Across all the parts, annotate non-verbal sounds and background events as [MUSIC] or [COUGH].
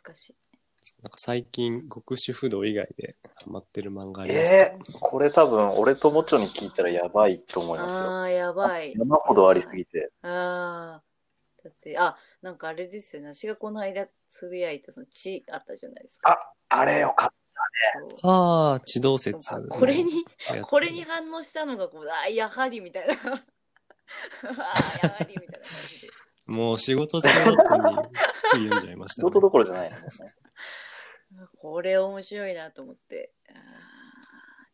かしい。なんか最近、極主不動以外でハマってる漫画ありますか、えー、これ多分、俺ともちょに聞いたらやばいと思いますよ。ああ、やばい。山ほどありすぎて。ああ。だって、あ、なんかあれですよね。私がこの間つぶやいた、その血あったじゃないですか。あ、あれよかっそうああ、地動説。これに、これに反応したのがこう、あやはりみたいな。[LAUGHS] あやはりみたいな感じで。もう仕事仕事につい読んじゃいました。た、仕事どころじゃないのね。[LAUGHS] これ面白いなと思って。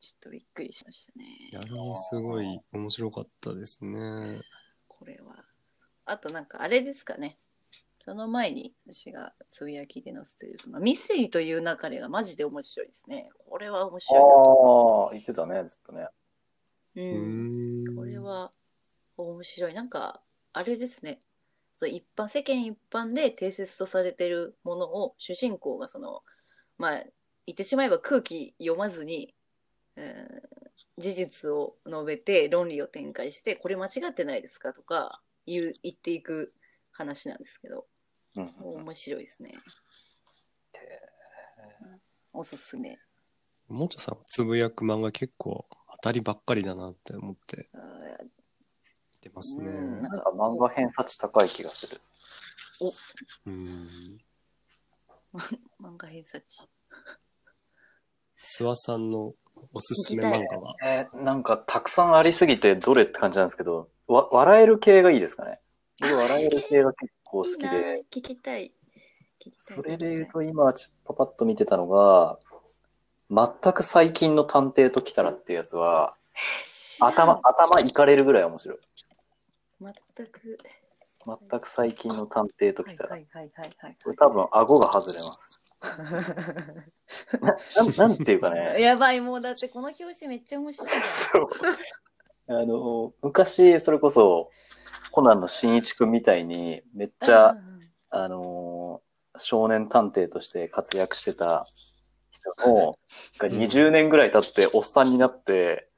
ちょっとびっくりしましたね。いや、すごい面白かったですね。これは。あとなんかあれですかね。その前に私がつぶやきで載せてる、そのミステリーという流れがマジで面白いですね。これは面白いなと。ああ、言ってたね、ずっとね。う。うんん。これは面白い。なんか、あれですね。そう一般、世間一般で定説とされてるものを主人公がその、まあ、言ってしまえば空気読まずに、えー事実を述べて論理を展開して、これ間違ってないですかとか言う言っていく話なんですけど、うん。面白いですね。おすすめ。もちょさんがつぶやく漫画結構当たりばっかりだなって思っててますね。うんなんか漫画偏差値高い気がする。うん。漫画偏差値。諏訪さんのおすすめ漫画は？えーなんかたくさんありすぎてどれって感じなんですけど、わ笑える系がいいですかね？僕笑える系が結構好きで、聞きたい。聞きたいそれで言うと今ちパパッと見てたのが、全く最近の探偵と来たらっていうやつは、頭、頭いかれるぐらい面白い。全く。全く最近の探偵と来たら。はいはいはいはいこれ多分顎が外れます。ななんなんていうかね。[LAUGHS] やばい、もうだってこの表紙めっちゃ面白いじ [LAUGHS] そう。あの、昔、それこそ、コナンの新一くんみたいに、めっ。ちゃあの、少年探偵として活躍してた人も、が20年ぐらい経っておっさんになって、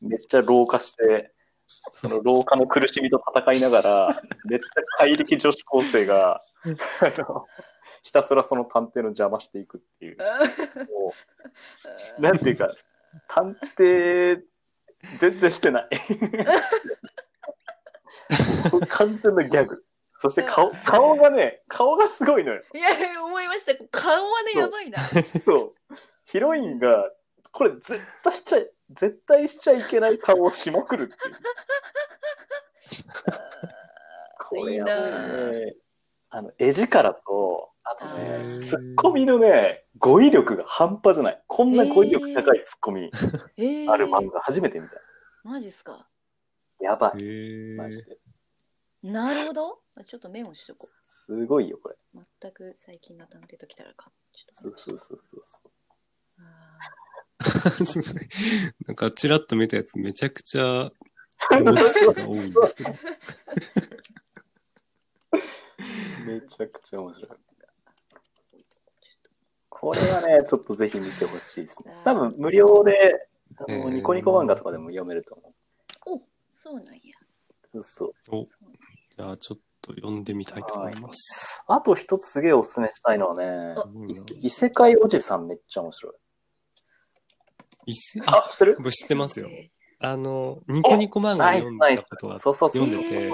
めっちゃ老化して、その老化の苦しみと戦いながら、[LAUGHS] めっちゃ怪力女子高生が、あの、ひたすらその探偵の邪魔していくっていう。[LAUGHS] もうなんていうか、探偵、全然してない。完全なギャグ。そして顔、顔がね、顔がすごいのよ。いや思いました。顔はね、やばいな。そう。ヒロインが、これ絶対しちゃい、絶対しちゃいけない顔をしまくるっていう。[LAUGHS] これいね。あの、絵力と、あとあね、ーツッコミのね、語彙力が半端じゃない。こんな語彙力高いツッコミえー、ある漫画初めて見た。マジっすか？やばい。へマジで。なるほど。ちょっとメモしとこすごいよ、これ。う。全く最近の探偵ときたらか。ちょっとそうそうそうそうそう。あ [LAUGHS] なんかちらっと見たやつめちゃくちゃ文字数が多いんですけど。めちゃくちゃ面白い。これはね、ちょっとぜひ見てほしいですね多分無料で、あのえーニコニコ漫画とかでも読めると思おそうなんや。う。そう。おじゃあちょっと読んでみたいと思います。あと一つすげえおすすめしたいのはね異世界おじさんめっちゃ面白い。一世あ、あ、知ってる？僕知ってますよ。あの、ニコニコ漫画で読んだことがそうそうそうそう。読んでて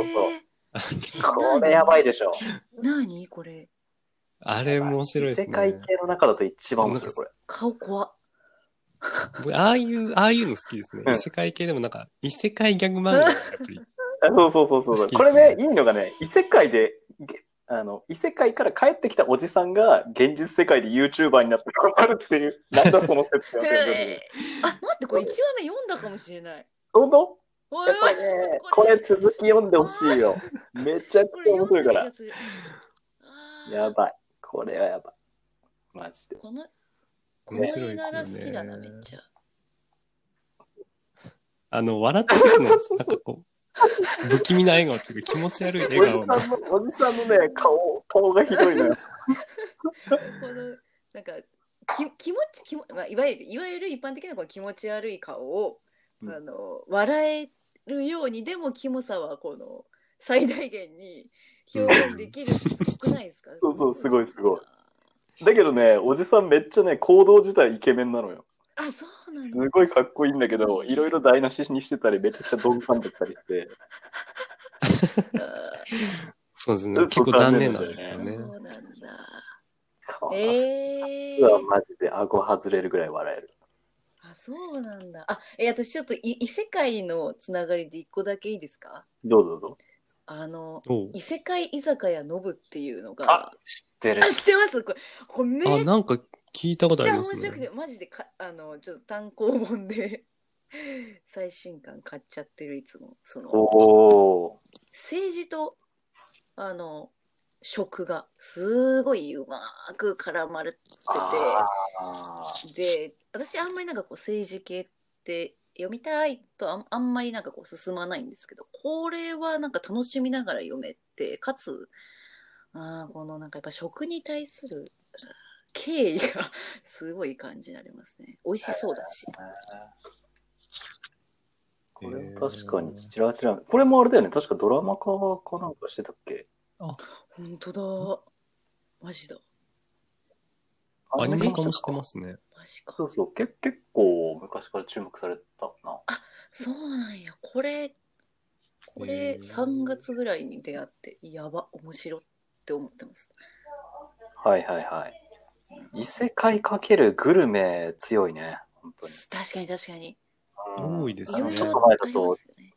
これやばいでしょ。何これあれ面白いです異世界ね。系の中だと一番面白い、これ。顔怖っ。僕ああいう、ああいうの好きですね。うん異世界系でもなんか、異世界ギャグ漫画がやっぱり。あそうそうそうそうこれね、いいのがね、異世界で、げあの、異世界から帰ってきたおじさんが現実世界で YouTuber になって頑張るっていう、[LAUGHS] なんだその設定はえーあ、待って、これ1話目読んだかもしれない。本当おやっぱね、これ続き読んでほしいよ。めちゃくこちゃ面白いから。やばい。これはやばい。マジで。この、この面白い映ですよ画が好きだな、めねっ。ちゃ。あの、笑ってるの、なんかこう、不気味な笑顔っていうか気持ち悪い笑顔がおじさんの、おじさんのね、顔、顔がひどいのよ。この、なんか、き気持ち、気もまあ、いわゆる、いわゆる一般的なこの気持ち悪い顔を、うんあの、笑えるように、でもキモさはこの、最大限に表現できるっぽくないですか？[LAUGHS] そうそうすごいすごい。だけどね、おじさんめっちゃね、行動自体イケメンなのよ。あ、そうすだ。ごいかっこいいんだけど、いろいろ台無しにしてたり、めちゃくちゃドンファンだったりして。あそうですね。結構残念なんですよーね。そうなんだ。えええはマジで顎外れるぐらい笑える。あ、そうなんだ。あ、え、私ちょっとい異世界のつながりで一個だけいいですか？どうぞどうぞ。あの、異世界居酒屋ノブっていうのあが、、知ってるあ、。知ってます？これ、これめっあ、なんか聞いたことあちゃります面白くて、ね。マジでか、あの、ちょっと単行本で [LAUGHS] 最新刊買っちゃってるいつも。その、おー。政治と、あの、食がすごいうまく絡まれてあて、で、私あんまりなんかこう政治系って読みたいとあんあんまりなんかこう進まないんですけど、これはなんか楽しみながら読めて、かつ、あーこのなんかやっぱ食に対するあー敬意がすごい感じられますね。[LAUGHS] 美味しそうだし。これ確かに、ちらちら。これもあれだよね。確かドラマ化かなんかしてたっけ？本当だ。マジだ。アニメ化もしてますね。マジかそ。うそう。け結構昔から注目されてたな。そうなんや。これ、これへー3月ぐらいに出会って、やば、面白って思ってます。はいはいはい。異世界かけるグルメ強いね。本当に。確かに確かに。うん多いですねちょっと前だと。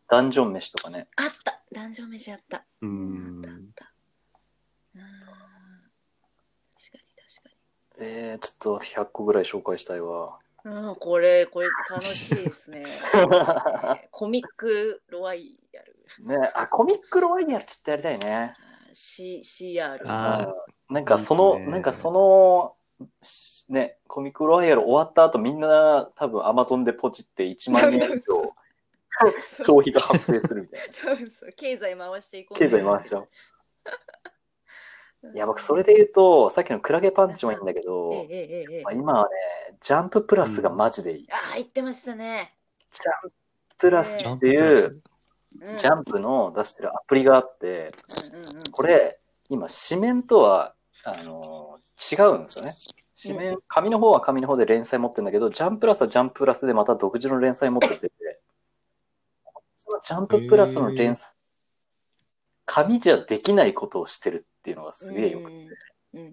ダンジョン飯とかね。あったダンジョン飯あった。うあっんたあ。った。うん確かに確かえー、ちょっと100個ぐらい紹介したいわ。に。うん、これ、これ楽しいですね。[LAUGHS] コミックロワイヤル。ねあ、コミックロワイヤルちょっとやりたいね。C、CR。なんかその、ねなんかその、しね、コミックロワイヤル終わった後みんな多分アマゾンでポチって1万円以上消費が発生するみたいな。多分そう経済回していこう経済回しちゃう。[LAUGHS] いや、僕それで言うと、さっきのクラゲパンチもいいんだけど、まあ、今はね、ジャンププラスがマジでいい。ああ、言ってましたね。ジャンプラスっていう、うん、ジャンプの出してるアプリがあって、うんうんうん、これ、今、紙面とは、あの違うんですよね。紙面、紙の方は紙の方で連載持ってるんだけど、ジャンププラスはジャンププラスでまた独自の連載持ってて、そのジャンププラスの連載、紙じゃできないことをしてるっていうのがすげえよくて、うんうんう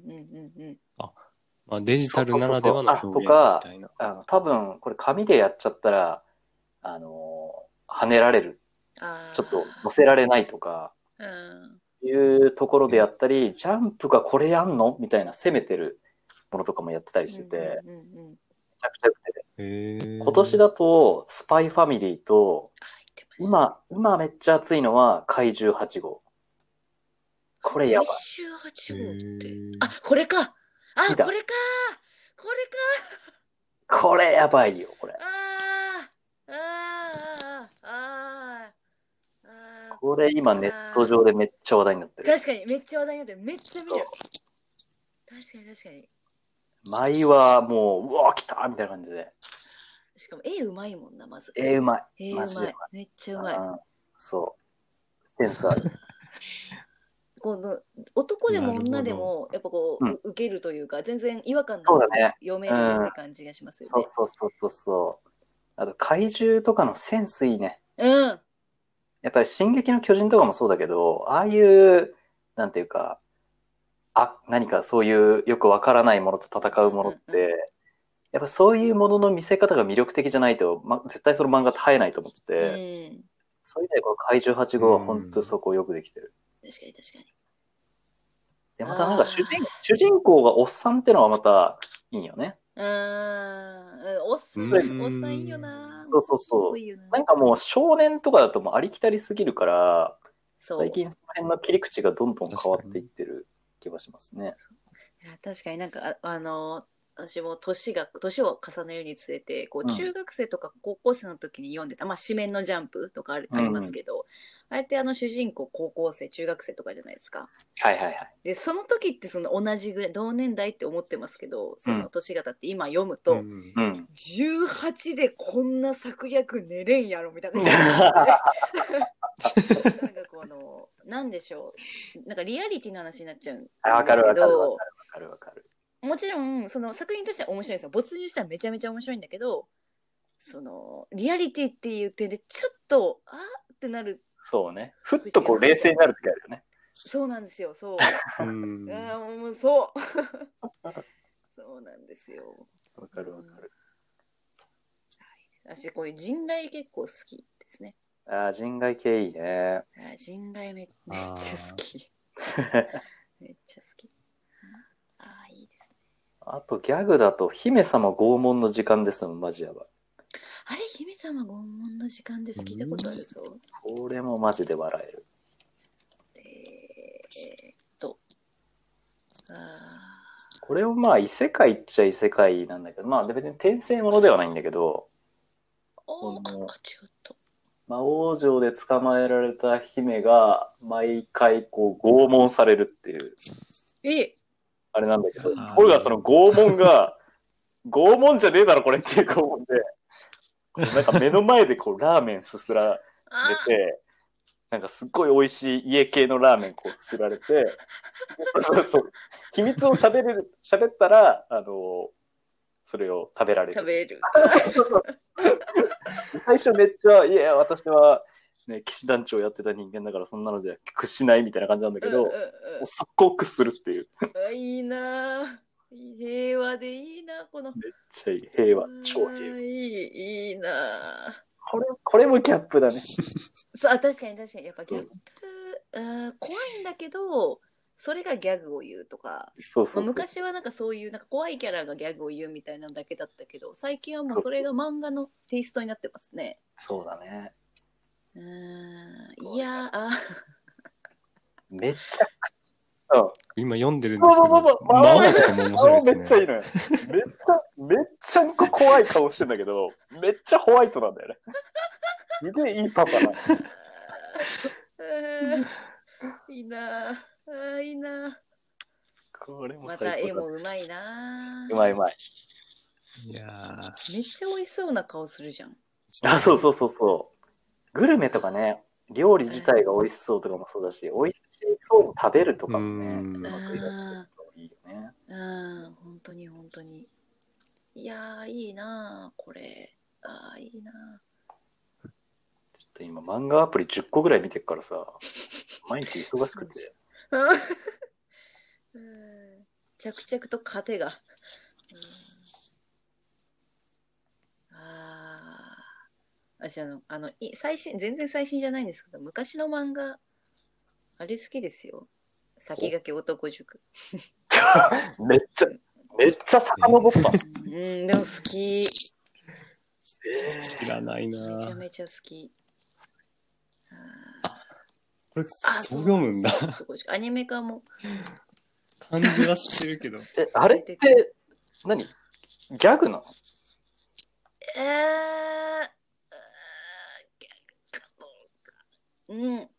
んうんまあ、デジタルならではの表現みたいな。あの、多分、これ紙でやっちゃったら、あの跳ねられる、あー。ちょっと載せられないとか、うん。いうところでやったり、ジャンプがこれやんの？みたいな攻めてるものとかもやってたりしてて、めちゃくちゃ良くて、今年だと、スパイファミリーと、今、今めっちゃ熱いのは怪獣8号。これやばい。来週8号って。あ、これか。あ、これか。これか。これやばいよ、これ。あーあーあーあーこれ今ネット上でめっちゃ話題になってる。確かにめっちゃ話題になってるめっちゃ見る確かに確かに舞はもう、うわ、来たみたいな感じで。しかも絵うまいもんなまずえー、うまい。絵うまいめっちゃうまいうんそう。センスある。[LAUGHS] この男でも女でもやっぱこう、うんう受けるというか全然違和感なく読めるって感じがしますよそうねそうそうそうそう。あと、怪獣とかのセンスいいね。うんやっぱり、進撃の巨人とかもそうだけど、ああいう、なんていうか、あ、何かそういうよくわからないものと戦うものって、うんうんやっぱそういうものの見せ方が魅力的じゃないと、ま、絶対その漫画って生えないと思ってて、うん。そういう意味でこの怪獣8号は本当そこをよくできてる。確かに確かに。で、またなんか主人、主人公がおっさんってのはまたいいよね。うーん。おっさんうん。おっさんいいよな。そうそうそう。な。なんかもう少年とかだともうありきたりすぎるから、そう。最近その辺の切り口がどんどん変わっていってる気がしますね。いや確かになんかああの私も年が年を重ねるにつれてこうんう中学生とか高校生の時に読んでた、まあ紙面のジャンプとかあるうんありますけど、あえてあの主人公高校生中学生とかじゃないですかはいはいはい。でその時ってその同じぐらい同年代って思ってますけどその年が経って今読むと、うんうん。18でこんな策略寝れんやろみたいな [LAUGHS] なんかこのなんでしょう？なんかリアリティの話になっちゃうんですけどあわかるわかるわかるわかる。もちろんその作品としては面白いんですよ没入したらめちゃめちゃ面白いんだけどそのリアリティっていう点でちょっとあーってなるそうね。ふっとこう冷静になる時あるよね。そうなんですよそううん。あーもうそう [LAUGHS] そうなんですよわかるわかる。私こういう人外結構好きですねああ、人外系いいね。あー人外めめっちゃ好き。めっちゃ好き。ああいいですね。あとギャグだと、姫様拷問の時間ですもん、マジやばい。あれ姫様拷問の時間です聞いたことあるぞ。これもマジで笑える。えーっと。あこれもまあ異世界っちゃ異世界なんだけど、まあ別に転生ものではないんだけど、ああ違った魔王城で捕まえられた姫が毎回こう拷問されるっていう、え。あれなんだけどこれがその拷問が、[LAUGHS] 拷問じゃねえだろこれっていう拷問で、こうなんか目の前でこうラーメンすすらあれて、なんかすっごい美味しい家系のラーメンこう作られて、そ [LAUGHS] うそう。秘密を喋れる、喋ったら、あの、それを食べられる。食べれる [LAUGHS] 最初めっちゃ、いや、私は、ね、騎士団長やってた人間だからそんなのでは屈しないみたいな感じなんだけど、うんうんもう速攻屈するっていう。いいなあ平和でいいなこのちゃいい。平和。超あ平和。いいいいなあこれ、これもギャップだね。[LAUGHS] そうあ確かに確かにやっぱギャップあー怖いんだけどそれがギャグを言うとかまあそうそうそう。昔はなんかそういうなんか怖いキャラがギャグを言うみたいなだけだったけど最近はもうそれが漫画のテイストになってますねそうだね。うーんいやーあめちゃくちゃ。うん。今読んでるんですけど、まあまあまあ魔王とかも面白いですね。めっちゃいいのよ。めっちゃ、めっちゃ怖い顔してんだけど、めっちゃホワイトなんだよね。すげえいいパパなの。あ [LAUGHS] ーいいな。ああーいいな。これもま最高だ。た絵もうまいな。うまいうまい。いやめっちゃ美味しそうな顔するじゃん。ーあ、そうそうそうそう。グルメとかね、料理自体が美味しそうとかもそうだし、美味しそうに食べるとかもね、うん。うまくやってるといいよね。うん本当に本当に。いやーいいなあこれ。あーいいなあちょっと今漫画アプリ10個ぐらい見てるからさ、毎日忙しくて。うん。着々と糧が、うん、ああ私あのあのい最新全然最新じゃないんですけど昔の漫画あれ好きですよ。先駆け男塾。[LAUGHS] めっちゃ、めっちゃ遡った。うん。でも好き。え知らないめちゃなめちゃ好き。あこれ、そう読むんだ。アニメ化も漢字は知ってるけど。[LAUGHS] え、あれって、何？ギャグなの？えー、ギャグかどうか。うん。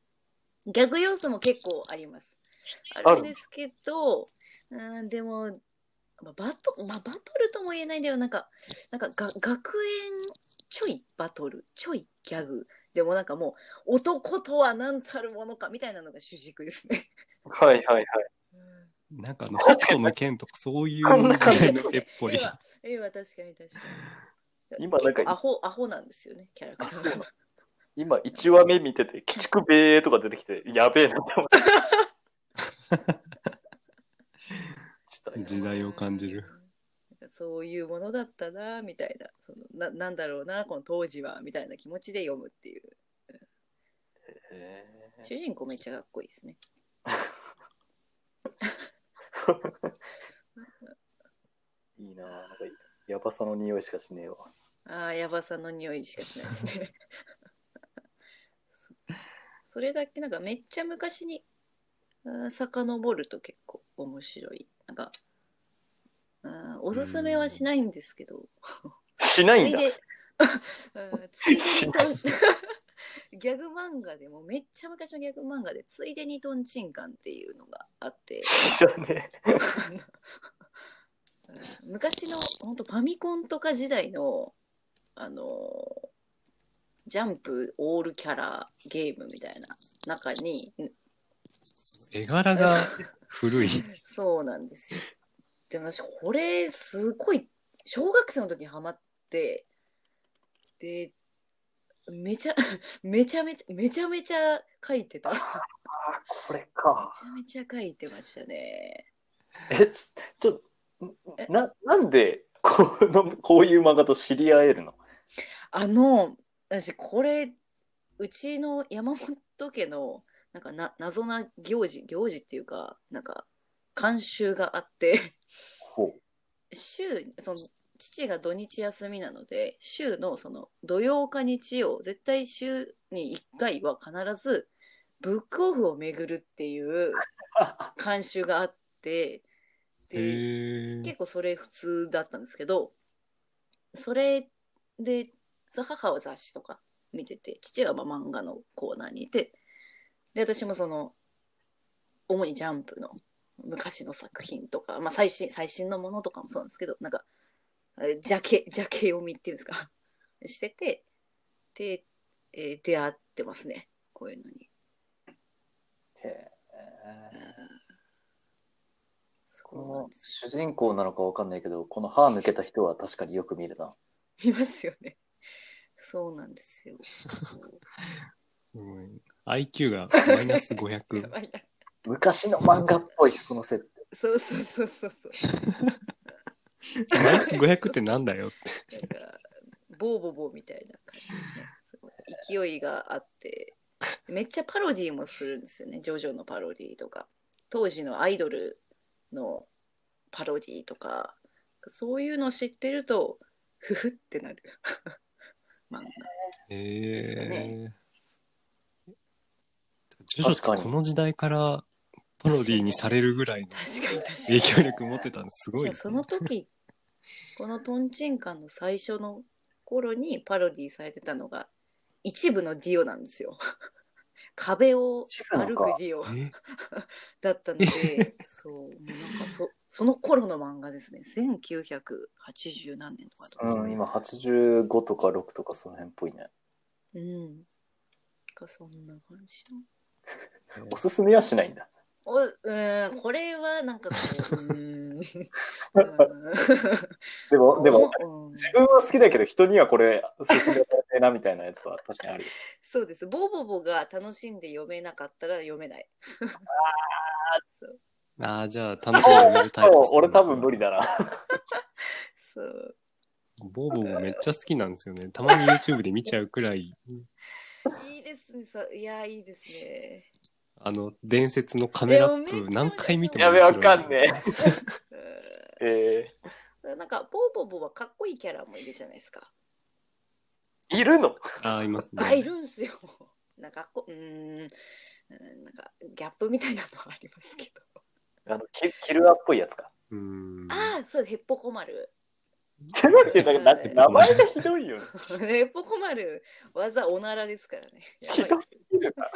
ギャグ要素も結構あります。あるあれですけど、うん、でも、まあ、バト、まあ、バトルとも言えないんだよ。なんか、なんかが、学園ちょいバトル、ちょいギャグ。でもなんかもう、男とは何たるものかみたいなのが主軸ですね。はいはいはい。なんかあの、北斗の剣とかそういうこんな感じ時代の絵っぽい絵。は、絵は確かに確かに。今なんかアホ、アホなんですよね、キャラクターが。今1話目見てて、鬼畜べーとか出てきて、やべえなって思った。[LAUGHS] 時代を感じる。そういうものだったなみたいな。そのななんだろうなこの当時はみたいな気持ちで読むっていう。へ主人公めっちゃかっこいいですね。ーいいなぁ。なんかやばさの匂いしかしねえわ。ああやばさの匂いしかしないですね。[LAUGHS] そそれだけなんかめっちゃ昔にあー遡ると結構面白い。なんかあーおすすめはしないんですけど。しないんだ。ついで。うん。ついでにとん [LAUGHS] ギャグ漫画でもめっちゃ昔のギャグ漫画でついでにトンチンカンっていうのがあって。知らねえ。うん。昔の本当ファミコンとか時代のあのジャンプオールキャラゲームみたいな中に絵柄が古い。[LAUGHS] そうなんですよでも私これすごい小学生の時にハマってで [LAUGHS] めちゃめちゃめちゃめちゃめちゃ書いてた。めちあ、これか。ゃめちゃ書いてましたね。え、ちちょ、え？な、なんで、この、こういう漫画と知り合えるの？あの私これうちの山本家のなんかな謎な行事行事っていうかなんか慣習があって。ほ週その父が土日休みなので週のその土曜か日曜絶対週に1回は必ずブックオフを巡るっていう [LAUGHS] 慣習があってへでー。結構それ普通だったんですけどそれで母は雑誌とか見てて父はまあ漫画のコーナーにいてで私もその主にジャンプの昔の作品とか、まあ、最新最新のものとかもそうなんですけどなんかえジャケジャケ読みっていうんですか？[LAUGHS] しててで、えー出会ってますねこういうのに。う。へそうこの主人公なのかわかんないけど、この歯抜けた人は確かによく見るな。[LAUGHS] いますよね。そうなんですよ。[LAUGHS] すごい IQ がマイナスや500。昔の漫画っぽい、その設定。そうそうそうそうそう。マイナス500ってなんだよって。だから、ボーボボみたいな感じですね。す勢いがあって、めっちゃパロディーもするんですよね。ジョジョのパロディーとか、当時のアイドルのパロディーとか、そういうのを知ってると、ふふってなる。[LAUGHS] 漫画。ですよへねえ。ジョジョってこの時代からパロディーにされるぐらいの確かに確かに。影響力持ってたのすごいじゃあそですね。の時このトンチンカンの最初の頃にパロディされてたのが一部のディオなんですよ。壁を歩くディオ。え？[LAUGHS] だったのでそうもうなんかそその頃の漫画ですね。1980何年とかとかうん、今85とか6とかその辺っぽいね。うん。なんかそんな感じの。[LAUGHS] おすすめはしないんだ。おうーんこれはなんかこううーん [LAUGHS] うでも、でも、うん自分は好きだけど人にはこれ勧められてなみたいなやつは確かにあるよ。そうです。ボーボボが楽しんで読めなかったら読めない。ああ、じゃあ楽しんで読めるタイプですね俺多分無理だな。そう。ボーボーもめっちゃ好きなんですよね。たまに YouTube で見ちゃうくらい、いいですね。さいや、いいですね。あの、伝説のカメラアップ何回見てもやべ、面白い。わかんねうんえ。えなんか、ボーボボはかっこいいキャラもいるじゃないですか。ー、いるの？ああ、いますね。あ、いるんすよ。[LAUGHS] なんかこ、うーん、うんなんか、ギャップみたいなのはありますけど。あのキキルアっぽいやつか。うーん。ああ、そう、ヘッポコマル。じゃなくて、なんかな名前がひどいよね。ヘッポコマル、技おならですからね。ひどですすぎるな。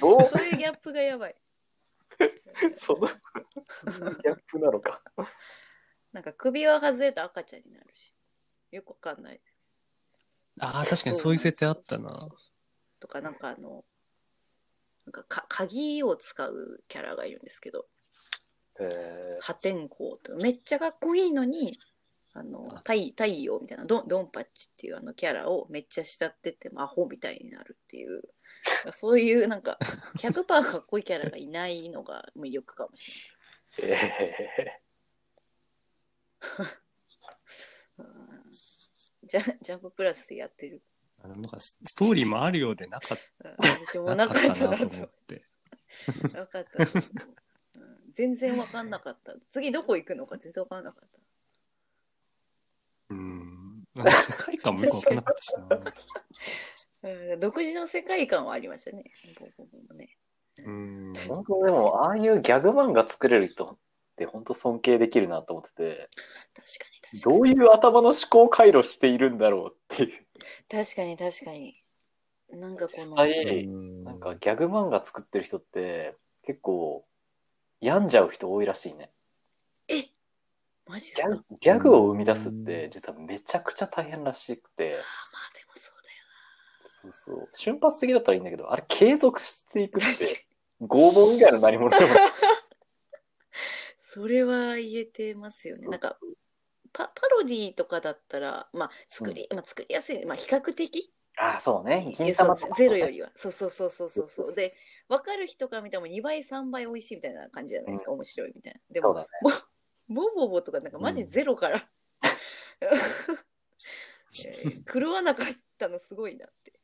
どう？そういうギャップがやばい。その、そのギャップなのか。なんか首輪外れると赤ちゃんになるし。よくわかんないです。ああ、確かにそういう設定あったな。とか、なんかあの、なんかか鍵を使うキャラがいるんですけど、え破天荒ってめっちゃかっこいいのに、あのあ。太太陽みたいなドンドンパッチっていうあのキャラをめっちゃ慕っててアホみたいになるっていう。そういうなんか100%かっこいいキャラがいないのが魅力かもしれない、[LAUGHS] うん、ジャジャンププラスでやってる。あのなんかスストーリーもあるようでなかっうん。私もな [LAUGHS] なかったと思って。なかった全然わかんなかった。次どこ行くのか全然わかんなかった世界観もよくわかんなかったしな。[LAUGHS] うん独自の世界観はありましたね。ボーボーボーもねうん。ー、本当でも、ああいうギャグ漫画作れる人って本当尊敬できるなと思ってて、確かに確かに。どういう頭の思考回路しているんだろうっていう。確かに確かに。なんかこの、実なんかギャグ漫画作ってる人って結構病んじゃう人多いらしいね。えマジギャグを生み出すって実はめちゃくちゃ大変らしくて、まあでもそうだよそうそう。瞬発的だったらいいんだけどあれ継続していくっ。てに。拷問以外の何者でも。な [LAUGHS] いそれは言えてますよね。なんかパパロディとかだったら、まあ作り、まあ作りやすい、まあ比較的？ああそうね。銀玉とか、ね、ゼロよりは。そうそうそうそうそうそう。で、分かる人から見ても2倍、3倍美味しいみたいな感じじゃないですか、面白いみたいな。でそうも、だね。ボボボとかなんかマジゼロから、[LAUGHS] えー狂わなかったのすごいなって。